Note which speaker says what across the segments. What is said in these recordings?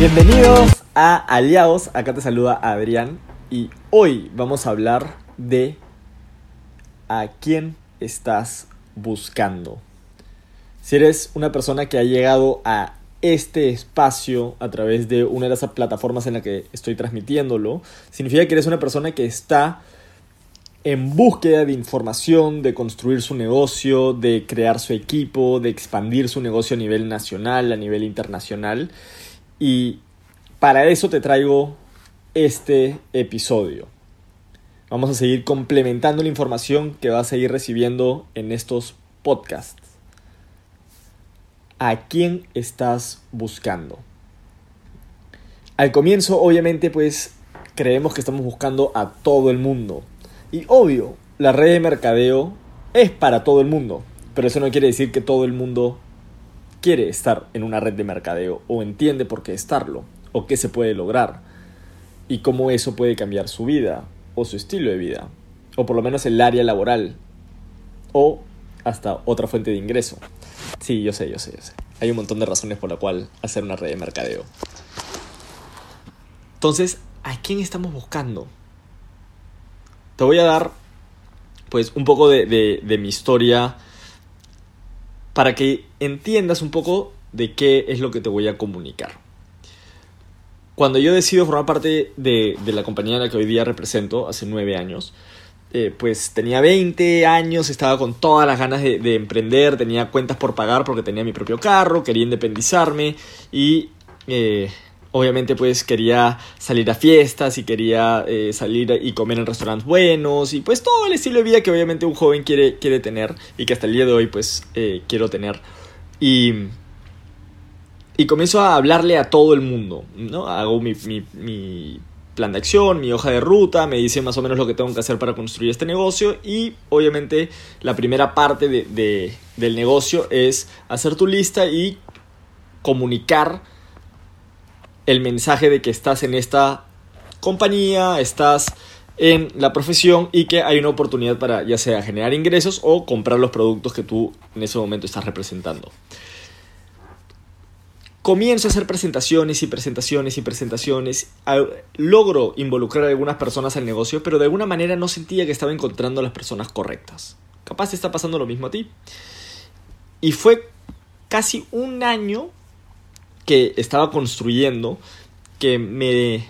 Speaker 1: Bienvenidos a Aliados, acá te saluda Adrián y hoy vamos a hablar de a quién estás buscando. Si eres una persona que ha llegado a este espacio a través de una de las plataformas en la que estoy transmitiéndolo, significa que eres una persona que está en búsqueda de información, de construir su negocio, de crear su equipo, de expandir su negocio a nivel nacional, a nivel internacional. Y para eso te traigo este episodio. Vamos a seguir complementando la información que vas a ir recibiendo en estos podcasts. ¿A quién estás buscando? Al comienzo, obviamente, pues creemos que estamos buscando a todo el mundo. Y obvio, la red de mercadeo es para todo el mundo. Pero eso no quiere decir que todo el mundo quiere estar en una red de mercadeo o entiende por qué estarlo o qué se puede lograr y cómo eso puede cambiar su vida o su estilo de vida o por lo menos el área laboral o hasta otra fuente de ingreso. Sí, yo sé, yo sé, yo sé. Hay un montón de razones por la cual hacer una red de mercadeo. Entonces, ¿a quién estamos buscando? Te voy a dar pues un poco de, de, de mi historia para que entiendas un poco de qué es lo que te voy a comunicar. Cuando yo decido formar parte de, de la compañía en la que hoy día represento, hace nueve años, eh, pues tenía 20 años, estaba con todas las ganas de, de, emprender, tenía cuentas por pagar porque tenía mi propio carro, quería independizarme y eh, obviamente pues quería salir a fiestas y quería eh, salir y comer en restaurantes buenos y pues todo el estilo de vida que obviamente un joven quiere, quiere tener y que hasta el día de hoy pues quiero tener. Y, y comienzo a hablarle a todo el mundo, ¿no? Hago mi, mi, plan de acción, mi hoja de ruta, me dice más o menos lo que tengo que hacer para construir este negocio y obviamente la primera parte de, de, del negocio es hacer tu lista y comunicar el mensaje de que estás en esta compañía, estás en la profesión y que hay una oportunidad para ya sea generar ingresos o comprar los productos que tú en ese momento estás representando. Comienzo a hacer presentaciones y presentaciones y presentaciones. Logro involucrar a algunas personas al negocio, pero de alguna manera no sentía que estaba encontrando a las personas correctas. Capaz te está pasando lo mismo a ti. Y fue casi un año que estaba construyendo que me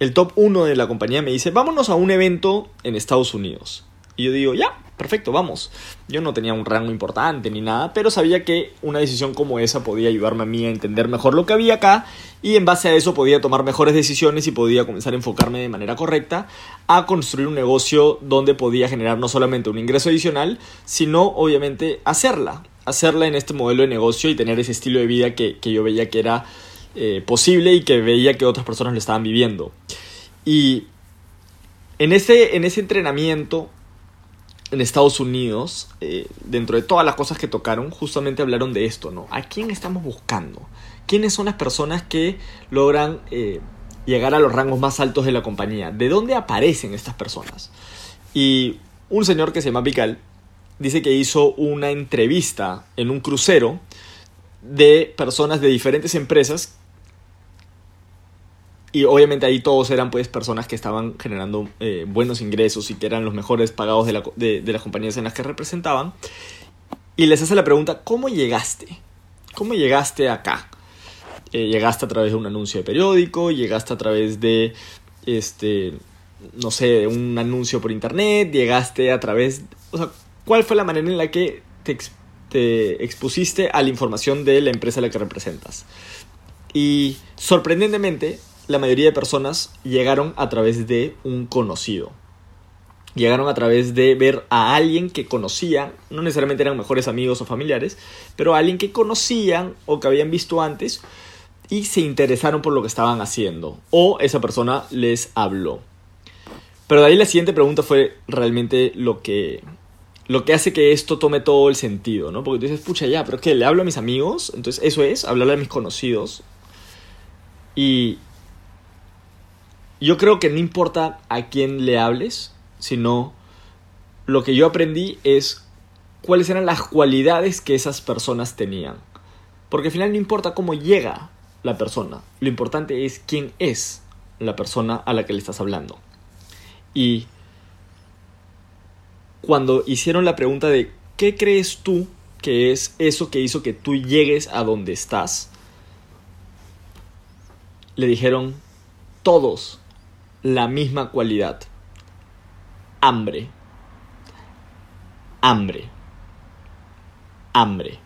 Speaker 1: el top 1 de la compañía me dice, vámonos a un evento en Estados Unidos. Y yo digo, ya, perfecto, vamos. Yo no tenía un rango importante ni nada, pero sabía que una decisión como esa podía ayudarme a mí a entender mejor lo que había acá y en base a eso podía tomar mejores decisiones y podía comenzar a enfocarme de manera correcta a construir un negocio donde podía generar no solamente un ingreso adicional, sino obviamente hacerla, hacerla en este modelo de negocio y tener ese estilo de vida que, yo veía que era eh, posible y que veía que otras personas lo estaban viviendo. Y en ese, en ese entrenamiento en Estados Unidos, eh, dentro de todas las cosas que tocaron, justamente hablaron de esto, ¿no? ¿A quién estamos buscando? ¿Quiénes son las personas que logran eh, llegar a los rangos más altos de la compañía? ¿De dónde aparecen estas personas? Y un señor que se llama Vical dice que hizo una entrevista en un crucero de personas de diferentes empresas y obviamente ahí todos eran pues personas que estaban generando eh, buenos ingresos y que eran los mejores pagados de, la, de, de, las compañías en las que representaban. Y les hace la pregunta, ¿cómo llegaste? ¿Cómo llegaste acá? Eh, ¿Llegaste a través de un anuncio de periódico? ¿Llegaste a través de, este, no sé, un anuncio por internet? ¿Llegaste a través... O sea, ¿cuál fue la manera en la que te, te expusiste a la información de la empresa a la que representas? Y sorprendentemente, la mayoría de personas llegaron a través de un conocido. Llegaron a través de ver a alguien que conocían, no necesariamente eran mejores amigos o familiares, pero a alguien que conocían o que habían visto antes y se interesaron por lo que estaban haciendo. O esa persona les habló. Pero de ahí la siguiente pregunta fue realmente lo que, lo que hace que esto tome todo el sentido, ¿no? Porque tú dices, pucha, ya, pero ¿qué? ¿Le hablo a mis amigos? Entonces, eso es, hablarle a mis conocidos. Y, yo creo que no importa a quién le hables, sino lo que yo aprendí es cuáles eran las cualidades que esas personas tenían. Porque al final no importa cómo llega la persona. Lo importante es quién es la persona a la que le estás hablando. Y cuando hicieron la pregunta de ¿qué crees tú que es eso que hizo que tú llegues a donde estás? Le dijeron todos la misma cualidad. Hambre. Hambre. Hambre.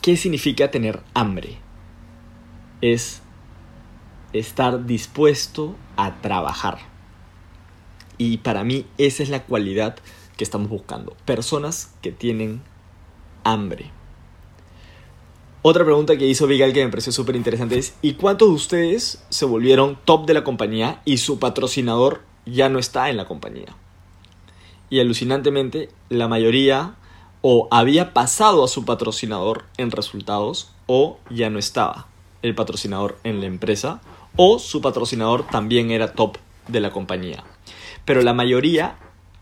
Speaker 1: ¿Qué significa tener hambre? Es estar dispuesto a trabajar. Y para mí esa es la cualidad que estamos buscando. Personas que tienen hambre. Otra pregunta que hizo Vigal que me pareció súper interesante es, ¿y cuántos de ustedes se volvieron top de la compañía y su patrocinador ya no está en la compañía? Y alucinantemente, la mayoría o había pasado a su patrocinador en resultados o ya no estaba el patrocinador en la empresa o su patrocinador también era top de la compañía. Pero la mayoría,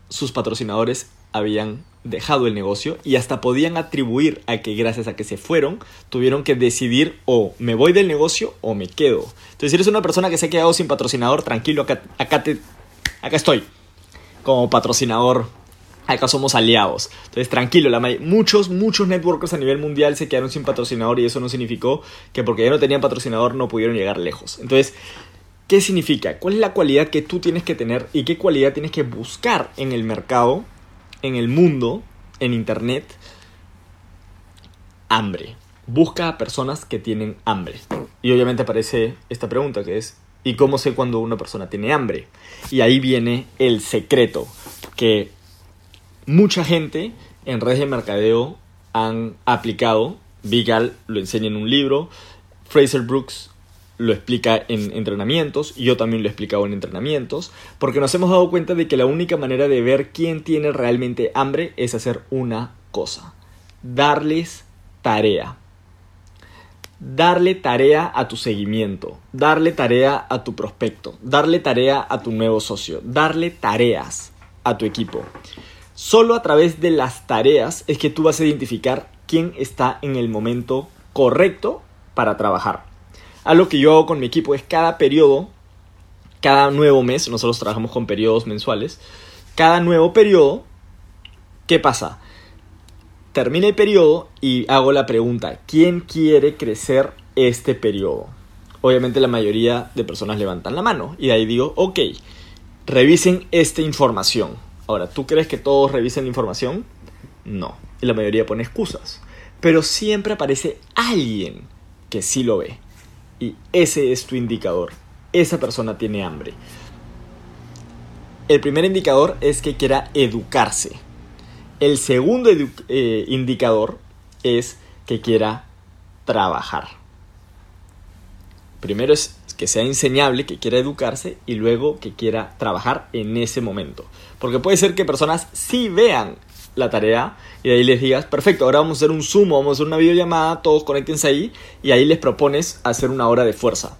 Speaker 1: sus patrocinadores habían dejado el negocio y hasta podían atribuir a que gracias a que se fueron, tuvieron que decidir o me voy del negocio o me quedo. Entonces, si eres una persona que se ha quedado sin patrocinador, tranquilo, acá, acá, te, acá estoy como patrocinador. Acá somos aliados. Entonces, tranquilo, la muchos, muchos networkers a nivel mundial se quedaron sin patrocinador y eso no significó que porque ya no tenían patrocinador no pudieron llegar lejos. Entonces, ¿qué significa? ¿Cuál es la cualidad que tú tienes que tener y qué cualidad tienes que buscar en el mercado en el mundo, en Internet, hambre. Busca a personas que tienen hambre. Y obviamente aparece esta pregunta que es, ¿y cómo sé cuando una persona tiene hambre? Y ahí viene el secreto que mucha gente en redes de mercadeo han aplicado. Vigal lo enseña en un libro, Fraser Brooks lo explica en entrenamientos, y yo también lo he explicado en entrenamientos, porque nos hemos dado cuenta de que la única manera de ver quién tiene realmente hambre es hacer una cosa, darles tarea. Darle tarea a tu seguimiento, darle tarea a tu prospecto, darle tarea a tu nuevo socio, darle tareas a tu equipo. Solo a través de las tareas es que tú vas a identificar quién está en el momento correcto para trabajar. Algo que yo hago con mi equipo es cada periodo, cada nuevo mes, nosotros trabajamos con periodos mensuales, cada nuevo periodo, ¿qué pasa? Termina el periodo y hago la pregunta, ¿quién quiere crecer este periodo? Obviamente la mayoría de personas levantan la mano y ahí digo, ok, revisen esta información. Ahora, ¿tú crees que todos revisen la información? No. Y la mayoría pone excusas. Pero siempre aparece alguien que sí lo ve. Y ese es tu indicador. Esa persona tiene hambre. El primer indicador es que quiera educarse. El segundo eh, indicador es que quiera trabajar. Primero es que sea enseñable, que quiera educarse y luego que quiera trabajar en ese momento. Porque puede ser que personas sí vean la tarea y de ahí les digas, perfecto, ahora vamos a hacer un Zoom, vamos a hacer una videollamada, todos conéctense ahí y ahí les propones hacer una hora de fuerza.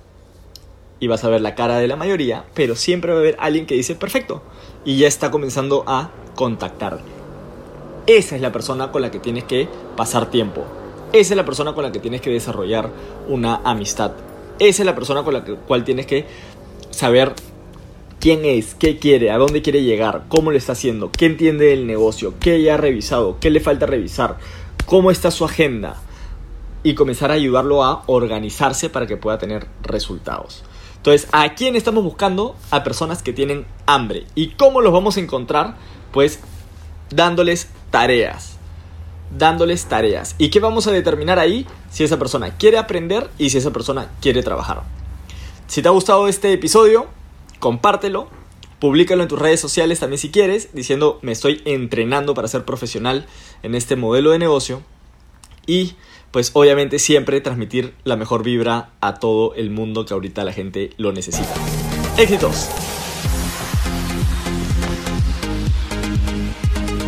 Speaker 1: Y vas a ver la cara de la mayoría, pero siempre va a haber alguien que dice, perfecto, y ya está comenzando a contactar. Esa es la persona con la que tienes que pasar tiempo. Esa es la persona con la que tienes que desarrollar una amistad. Esa es la persona con la cual tienes que saber quién es, qué quiere, a dónde quiere llegar, cómo lo está haciendo, qué entiende del negocio, qué ya ha revisado, qué le falta revisar, cómo está su agenda y comenzar a ayudarlo a organizarse para que pueda tener resultados. Entonces, ¿a quién estamos buscando? A personas que tienen hambre. ¿Y cómo los vamos a encontrar? Pues dándoles tareas. Dándoles tareas. ¿Y qué vamos a determinar ahí? Si esa persona quiere aprender y si esa persona quiere trabajar. Si te ha gustado este episodio, compártelo, públicalo en tus redes sociales también si quieres, diciendo me estoy entrenando para ser profesional en este modelo de negocio y pues obviamente siempre transmitir la mejor vibra a todo el mundo que ahorita la gente lo necesita. Éxitos.